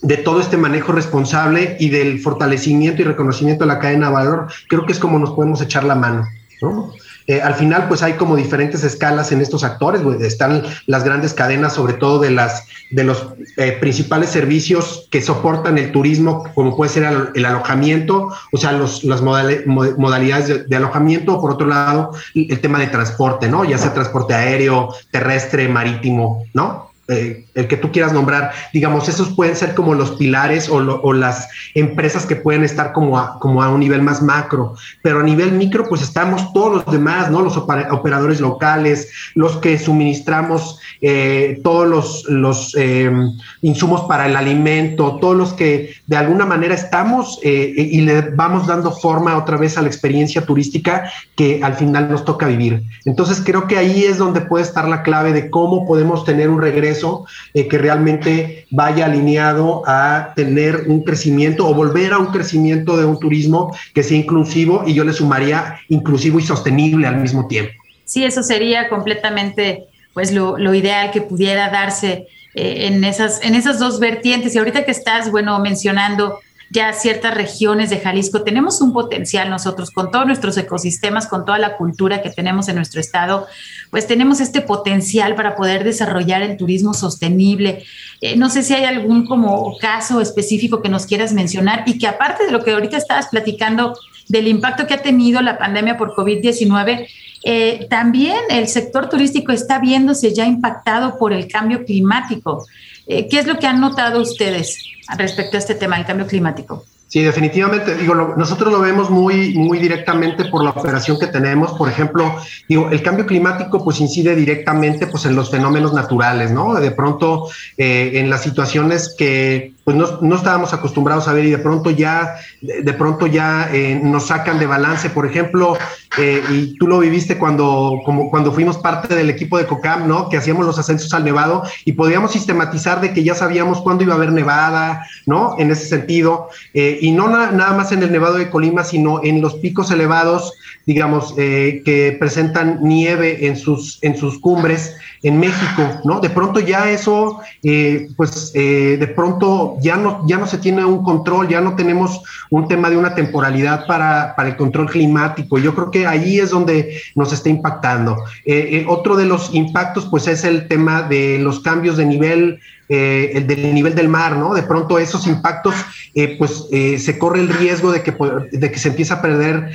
de todo este manejo responsable y del fortalecimiento y reconocimiento de la cadena de valor, creo que es como nos podemos echar la mano. ¿no? Eh, al final, pues hay como diferentes escalas en estos actores. Están las grandes cadenas, sobre todo de las de los eh, principales servicios que soportan el turismo, como puede ser el, alojamiento, o sea, los, las modalidades de, de, alojamiento. Por otro lado, el tema de transporte, ¿no? Ya sea transporte aéreo, terrestre, marítimo, ¿no? Eh, el que tú quieras nombrar, digamos, esos pueden ser como los pilares o, las empresas que pueden estar como a, como a un nivel más macro, pero a nivel micro, pues estamos todos los demás, ¿no? Los operadores locales, los que suministramos eh, todos los, los eh, insumos para el alimento, todos los que de alguna manera estamos y le vamos dando forma otra vez a la experiencia turística que al final nos toca vivir. Entonces creo que ahí es donde puede estar la clave de cómo podemos tener un regreso eh, que realmente vaya alineado a tener un crecimiento o volver a un crecimiento de un turismo que sea inclusivo y yo le sumaría inclusivo y sostenible al mismo tiempo. Sí, eso sería completamente pues lo, lo ideal que pudiera darse eh, en, esas, en esas dos vertientes. Y ahorita que estás, bueno, mencionando ya ciertas regiones de Jalisco. Tenemos un potencial nosotros con todos nuestros ecosistemas, con toda la cultura que tenemos en nuestro estado, pues tenemos este potencial para poder desarrollar el turismo sostenible. Eh, no sé si hay algún como caso específico que nos quieras mencionar y que aparte de lo que ahorita estabas platicando del impacto que ha tenido la pandemia por COVID-19, eh, también el sector turístico está viéndose ya impactado por el cambio climático. Eh, ¿Qué es lo que han notado ustedes respecto a este tema, el cambio climático? Sí, definitivamente. Digo, nosotros lo vemos muy, muy directamente por la operación que tenemos. Por ejemplo, digo, el cambio climático pues incide directamente pues en los fenómenos naturales, ¿no? De pronto eh, en las situaciones que pues no, no, estábamos acostumbrados a ver y de pronto ya, de pronto ya eh, nos sacan de balance. Por ejemplo, eh, y tú lo viviste cuando, como cuando fuimos parte del equipo de COCAM, ¿no? Que hacíamos los ascensos al Nevado y podíamos sistematizar de que ya sabíamos cuándo iba a haber nevada, ¿no? En ese sentido. Eh, y no nada más en el Nevado de Colima, sino en los picos elevados, digamos, que presentan nieve en sus, en sus cumbres en México, ¿no? De pronto ya eso, eh, pues eh, de pronto ya no, ya no se tiene un control, ya no tenemos un tema de una temporalidad para, para el control climático. Yo creo que ahí es donde nos está impactando. Eh, otro de los impactos, pues es el tema de los cambios de nivel eh, el del nivel del mar, ¿no? De pronto esos impactos, eh, pues eh, se corre el riesgo de que, de que se empiece a perder,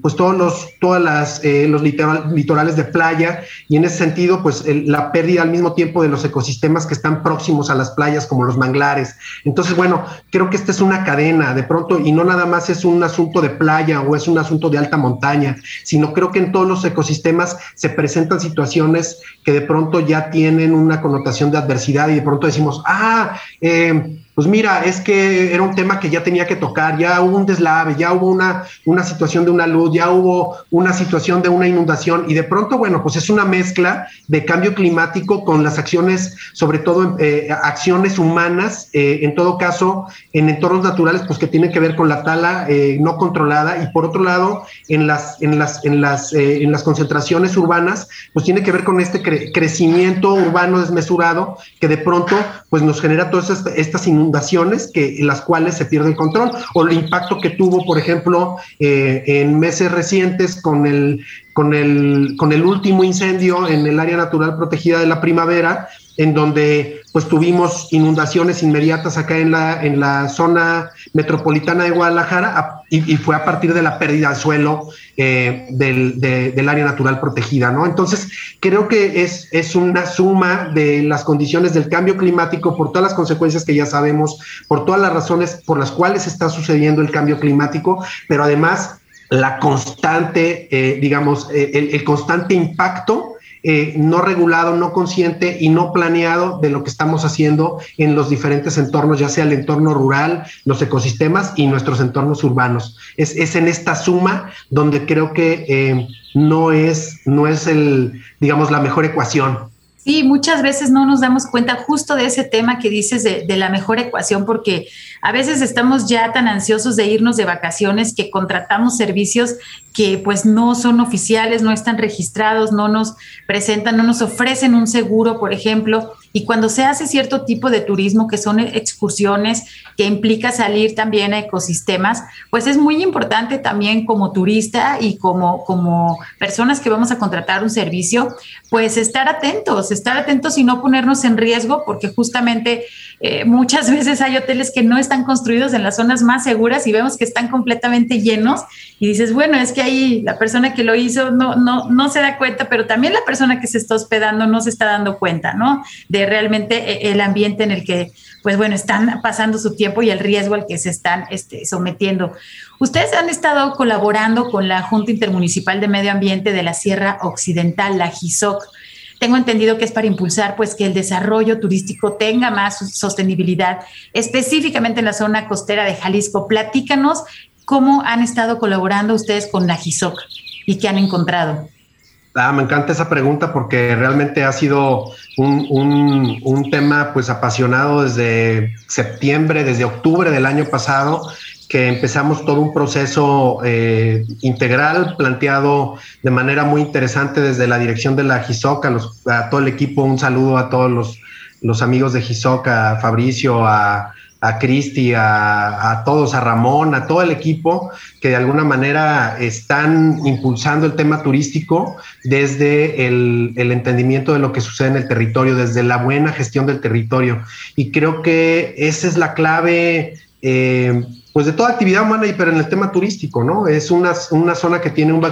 pues todos los, todas las, los litorales de playa y en ese sentido, pues la pérdida al mismo tiempo de los ecosistemas que están próximos a las playas, como los manglares. Entonces, bueno, creo que esta es una cadena, de pronto, y no nada más es un asunto de playa o es un asunto de alta montaña, sino creo que en todos los ecosistemas se presentan situaciones que de pronto ya tienen una connotación de adversidad y de pronto decimos, ah, eh, pues mira, es que era un tema que ya tenía que tocar, ya hubo un deslave, ya hubo una, una situación de una luz, ya hubo una situación de una inundación y de pronto, bueno, pues es una mezcla de cambio climático con las acciones, sobre todo eh, acciones humanas, eh, en todo caso, en entornos naturales, pues que tienen que ver con la tala eh, no controlada y por otro lado, en las, en las, en las, en las concentraciones urbanas, pues tiene que ver con este crecimiento urbano desmesurado que de pronto, pues nos genera todas estas inundaciones inundaciones que, en las cuales se pierde el control, o el impacto que tuvo, por ejemplo, eh, en meses recientes con el, con, el, con el último incendio en el área natural protegida de la primavera, en donde pues tuvimos inundaciones inmediatas acá en la, en la zona metropolitana de Guadalajara y, fue a partir de la pérdida de suelo eh, del, del, área natural protegida, ¿no? Entonces, creo que es, es una suma de las condiciones del cambio climático por todas las consecuencias que ya sabemos, por todas las razones por las cuales está sucediendo el cambio climático, pero además la constante, eh, digamos, eh, el, el constante impacto eh, no regulado, no consciente y no planeado de lo que estamos haciendo en los diferentes entornos, ya sea el entorno rural, los ecosistemas y nuestros entornos urbanos. Es, es en esta suma donde creo que eh, no, es, no es el, digamos, la mejor ecuación. Sí, muchas veces no nos damos cuenta justo de ese tema que dices de, de, la mejor ecuación, porque a veces estamos ya tan ansiosos de irnos de vacaciones que contratamos servicios que pues no son oficiales, no están registrados, no nos presentan, no nos ofrecen un seguro, por ejemplo, y cuando se hace cierto tipo de turismo, que son excursiones, que implica salir también a ecosistemas, pues es muy importante también como turista y como, como personas que vamos a contratar un servicio, pues estar atentos, estar atentos y no ponernos en riesgo, porque justamente eh, muchas (laughs) veces hay hoteles que no están construidos en las zonas más seguras y vemos que están completamente llenos y dices, bueno, es que ahí la persona que lo hizo no, no, no se da cuenta, pero también la persona que se está hospedando no se está dando cuenta, ¿no? De realmente eh, el ambiente en el que, pues bueno, están pasando su tiempo y el riesgo al que se están este, sometiendo. Ustedes han estado colaborando con la Junta Intermunicipal de Medio Ambiente de la Sierra Occidental, la GISOC. Tengo entendido que es para impulsar pues que el desarrollo turístico tenga más sostenibilidad, específicamente en la zona costera de Jalisco. Platícanos cómo han estado colaborando ustedes con la GISOC y qué han encontrado. Ah, me encanta esa pregunta porque realmente ha sido un, un, un, tema pues apasionado desde septiembre, desde octubre del año pasado, que empezamos todo un proceso eh, integral planteado de manera muy interesante desde la dirección de la GISOC, a, los, a todo el equipo, un saludo a todos los, los amigos de GISOC, a Fabricio, a, a Cristi, a, a, todos, a Ramón, a todo el equipo que de alguna manera están impulsando el tema turístico desde el, el, entendimiento de lo que sucede en el territorio, desde la buena gestión del territorio. Y creo que esa es la clave. Eh, pues de toda actividad humana, y pero en el tema turístico, ¿no? Es una, una zona que tiene un,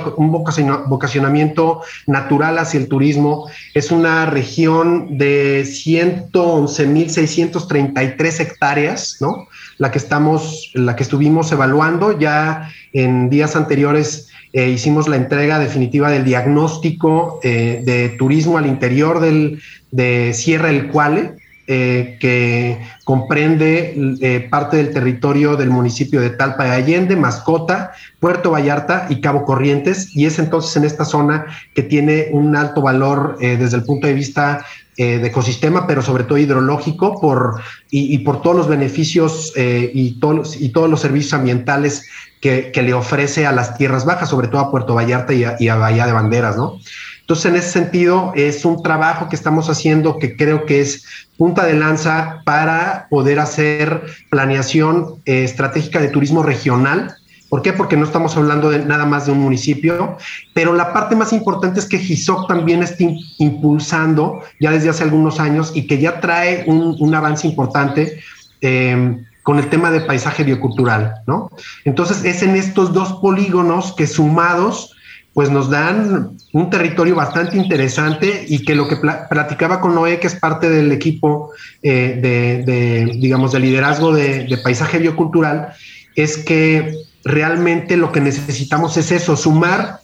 vocacionamiento natural hacia el turismo. Es una región de 111.633 hectáreas, ¿no? La que estamos, la que estuvimos evaluando ya en días anteriores. Eh, hicimos la entrega definitiva del diagnóstico eh, de turismo al interior del, de Sierra El Cuale, eh, que comprende eh, parte del territorio del municipio de Talpa de Allende, Mascota, Puerto Vallarta y Cabo Corrientes, y es entonces en esta zona que tiene un alto valor eh, desde el punto de vista de ecosistema, pero sobre todo hidrológico, por, y, por todos los beneficios y, todos, y todos los servicios ambientales que, le ofrece a las tierras bajas, sobre todo a Puerto Vallarta y a, y Bahía de Banderas, ¿no? Entonces, en ese sentido, es un trabajo que estamos haciendo que creo que es punta de lanza para poder hacer planeación eh, estratégica de turismo regional. ¿Por qué? Porque no estamos hablando de nada más de un municipio, pero la parte más importante es que GISOC también está impulsando ya desde hace algunos años y que ya trae un, avance importante. Eh, con el tema de paisaje biocultural, ¿no? Entonces es en estos dos polígonos que sumados pues nos dan un territorio bastante interesante y que lo que pl platicaba con Noé, que es parte del equipo eh, de, de, digamos, de liderazgo de, de, paisaje biocultural, es que realmente lo que necesitamos es eso, sumar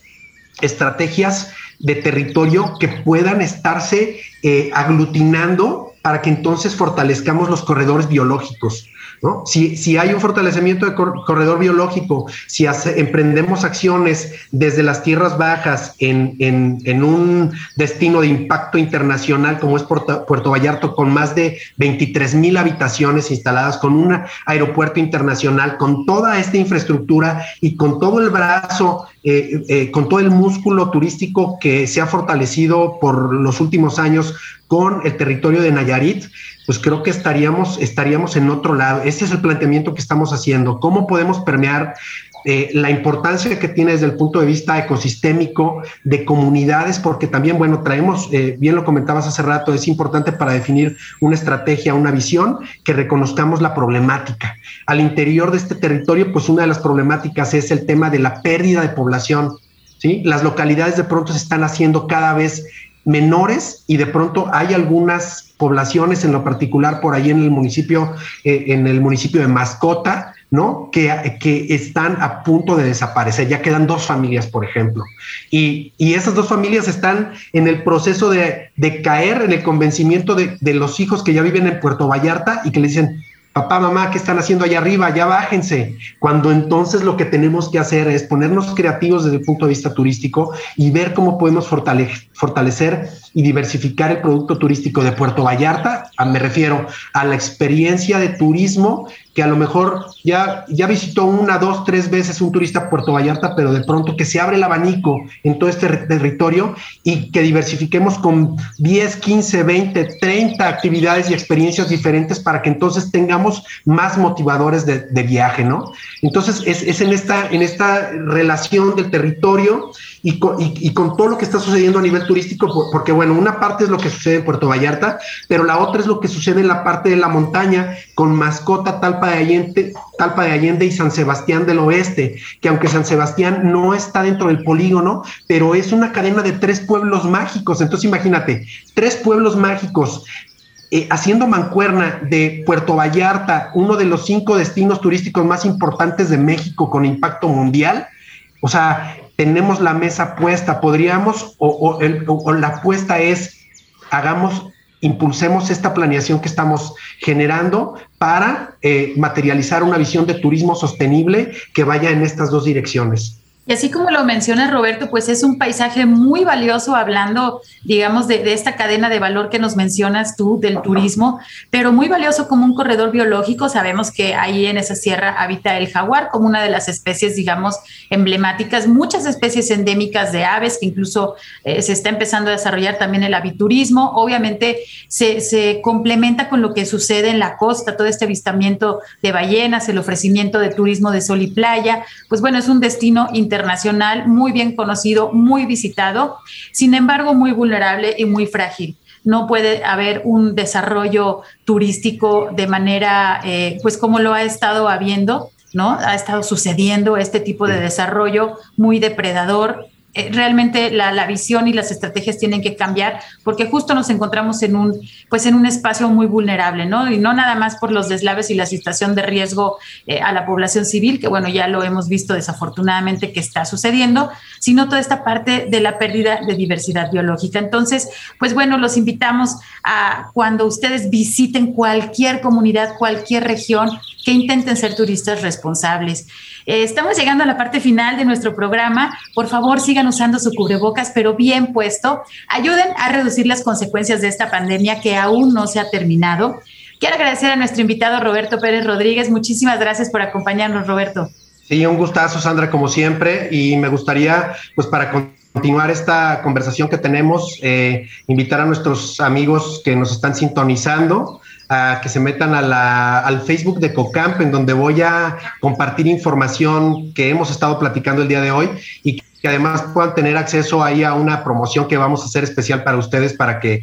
estrategias de territorio que puedan estarse eh, aglutinando para que entonces fortalezcamos los corredores biológicos. Si, si, hay un fortalecimiento de cor corredor biológico, si emprendemos acciones desde las tierras bajas en, un destino de impacto internacional como es Puerto, Puerto Vallarta, con más de 23 mil habitaciones instaladas, con un aeropuerto internacional, con toda esta infraestructura y con todo el brazo, eh, eh, con todo el músculo turístico que se ha fortalecido por los últimos años con el territorio de Nayarit, pues creo que estaríamos, estaríamos en otro lado. Ese es el planteamiento que estamos haciendo. ¿Cómo podemos permear eh, la importancia que tiene desde el punto de vista ecosistémico de comunidades, porque también, bueno, traemos, eh, bien lo comentabas hace rato, es importante para definir una estrategia, una visión, que reconozcamos la problemática. Al interior de este territorio, pues una de las problemáticas es el tema de la pérdida de población. ¿sí? Las localidades de pronto se están haciendo cada vez menores y de pronto hay algunas poblaciones en lo particular por ahí en el municipio, eh, en el municipio de Mascota, ¿no? Que, que están a punto de desaparecer. Ya quedan dos familias, por ejemplo. Y, y esas dos familias están en el proceso de, de caer en el convencimiento de, de los hijos que ya viven en Puerto Vallarta y que le dicen, papá, mamá, ¿qué están haciendo allá arriba? Ya bájense. Cuando entonces lo que tenemos que hacer es ponernos creativos desde el punto de vista turístico y ver cómo podemos fortalecer y diversificar el producto turístico de Puerto Vallarta. Ah, me refiero a la experiencia de turismo que a lo mejor ya, ya visitó una, dos, tres veces un turista Puerto Vallarta, pero de pronto que se abre el abanico en todo este territorio y que diversifiquemos con 10, 15, 20, 30 actividades y experiencias diferentes para que entonces tengamos más motivadores de, de viaje, ¿no? Entonces es, es, en, esta, en esta relación del territorio y con, y, y con todo lo que está sucediendo a nivel turístico, porque bueno, una parte es lo que sucede en Puerto Vallarta, pero la otra es lo que sucede en la parte de la montaña con mascota tal Talpa de Allende, Talpa de Allende y San Sebastián del Oeste, que aunque San Sebastián no está dentro del polígono, pero es una cadena de tres pueblos mágicos. Entonces imagínate, tres pueblos mágicos eh, haciendo mancuerna de Puerto Vallarta, uno de los cinco destinos turísticos más importantes de México con impacto mundial. O sea, tenemos la mesa puesta, podríamos, o, o, el, o la apuesta es, hagamos impulsemos esta planeación que estamos generando para eh, materializar una visión de turismo sostenible que vaya en estas dos direcciones. Y así como lo menciona Roberto, pues es un paisaje muy valioso hablando, digamos, de, de, esta cadena de valor que nos mencionas tú del turismo, pero muy valioso como un corredor biológico. Sabemos que ahí en esa sierra habita el jaguar como una de las especies, digamos, emblemáticas, muchas especies endémicas de aves que incluso eh, se está empezando a desarrollar también el aviturismo. Obviamente se, se complementa con lo que sucede en la costa, todo este avistamiento de ballenas, el ofrecimiento de turismo de sol y playa. Pues bueno, es un destino internacional, muy bien conocido, muy visitado, sin embargo muy vulnerable y muy frágil. No puede haber un desarrollo turístico de manera, eh, pues como lo ha estado habiendo, ¿no? Ha estado sucediendo este tipo de desarrollo muy depredador, realmente la, la, visión y las estrategias tienen que cambiar porque justo nos encontramos en un, pues en un espacio muy vulnerable, ¿no? Y no nada más por los deslaves y la situación de riesgo eh, a la población civil, que bueno, ya lo hemos visto desafortunadamente que está sucediendo, sino toda esta parte de la pérdida de diversidad biológica. Entonces, pues bueno, los invitamos a cuando ustedes visiten cualquier comunidad, cualquier región, que intenten ser turistas responsables. Eh, estamos llegando a la parte final de nuestro programa. Por favor, sigan usando su cubrebocas, pero bien puesto. Ayuden a reducir las consecuencias de esta pandemia que aún no se ha terminado. Quiero agradecer a nuestro invitado Roberto Pérez Rodríguez. Muchísimas gracias por acompañarnos, Roberto. Sí, un gustazo, Sandra, como siempre. Y me gustaría, pues, para continuar esta conversación que tenemos, eh, invitar a nuestros amigos que nos están sintonizando a que se metan a la, al Facebook de COCAMP, en donde voy a compartir información que hemos estado platicando el día de hoy y que además puedan tener acceso ahí a una promoción que vamos a hacer especial para ustedes para que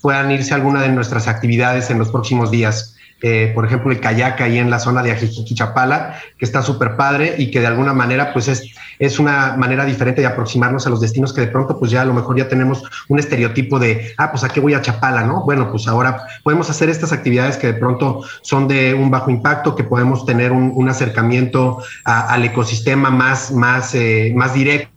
puedan irse a alguna de nuestras actividades en los próximos días eh, por ejemplo, el kayak ahí en la zona de Ajijiquichapala, que está súper padre y que de alguna manera pues es, es una manera diferente de aproximarnos a los destinos que de pronto pues ya a lo mejor ya tenemos un estereotipo de, ah, pues a qué voy a Chapala, ¿no? Bueno, pues ahora podemos hacer estas actividades que de pronto son de un bajo impacto, que podemos tener un, acercamiento al ecosistema más, más, eh, más directo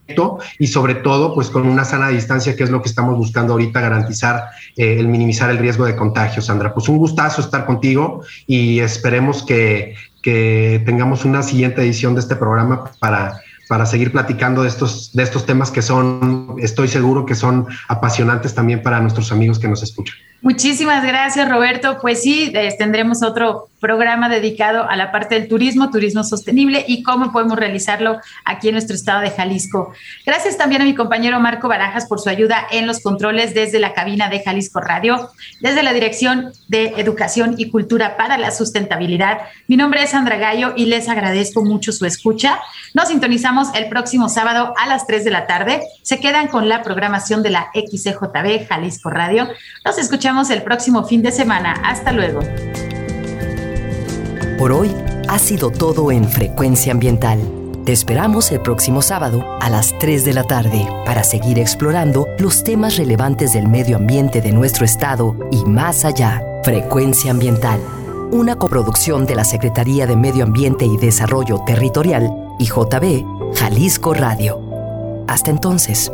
y sobre todo pues con una sana distancia que es lo que estamos buscando ahorita garantizar eh, el minimizar el riesgo de contagio. Sandra pues un gustazo estar contigo y esperemos que, que tengamos una siguiente edición de este programa para para seguir platicando de estos, de estos temas que son, estoy seguro que son apasionantes también para nuestros amigos que nos escuchan. Muchísimas gracias, Roberto. Pues sí, eh, tendremos otro programa dedicado a la parte del turismo, turismo sostenible y cómo podemos realizarlo aquí en nuestro estado de Jalisco. Gracias también a mi compañero Marco Barajas por su ayuda en los controles desde la cabina de Jalisco Radio, desde la Dirección de Educación y Cultura para la Sustentabilidad. Mi nombre es Sandra Gallo y les agradezco mucho su escucha. Nos sintonizamos el próximo sábado a las 3 de la tarde. Se quedan con la programación de la XCJB Jalisco Radio. Nos escuchamos el próximo fin de semana. Hasta luego. Por hoy ha sido todo en Frecuencia Ambiental. Te esperamos el próximo sábado a las 3 de la tarde para seguir explorando los temas relevantes del medio ambiente de nuestro estado y más allá. Frecuencia Ambiental una coproducción de la Secretaría de Medio Ambiente y Desarrollo Territorial y JB Jalisco Radio. Hasta entonces.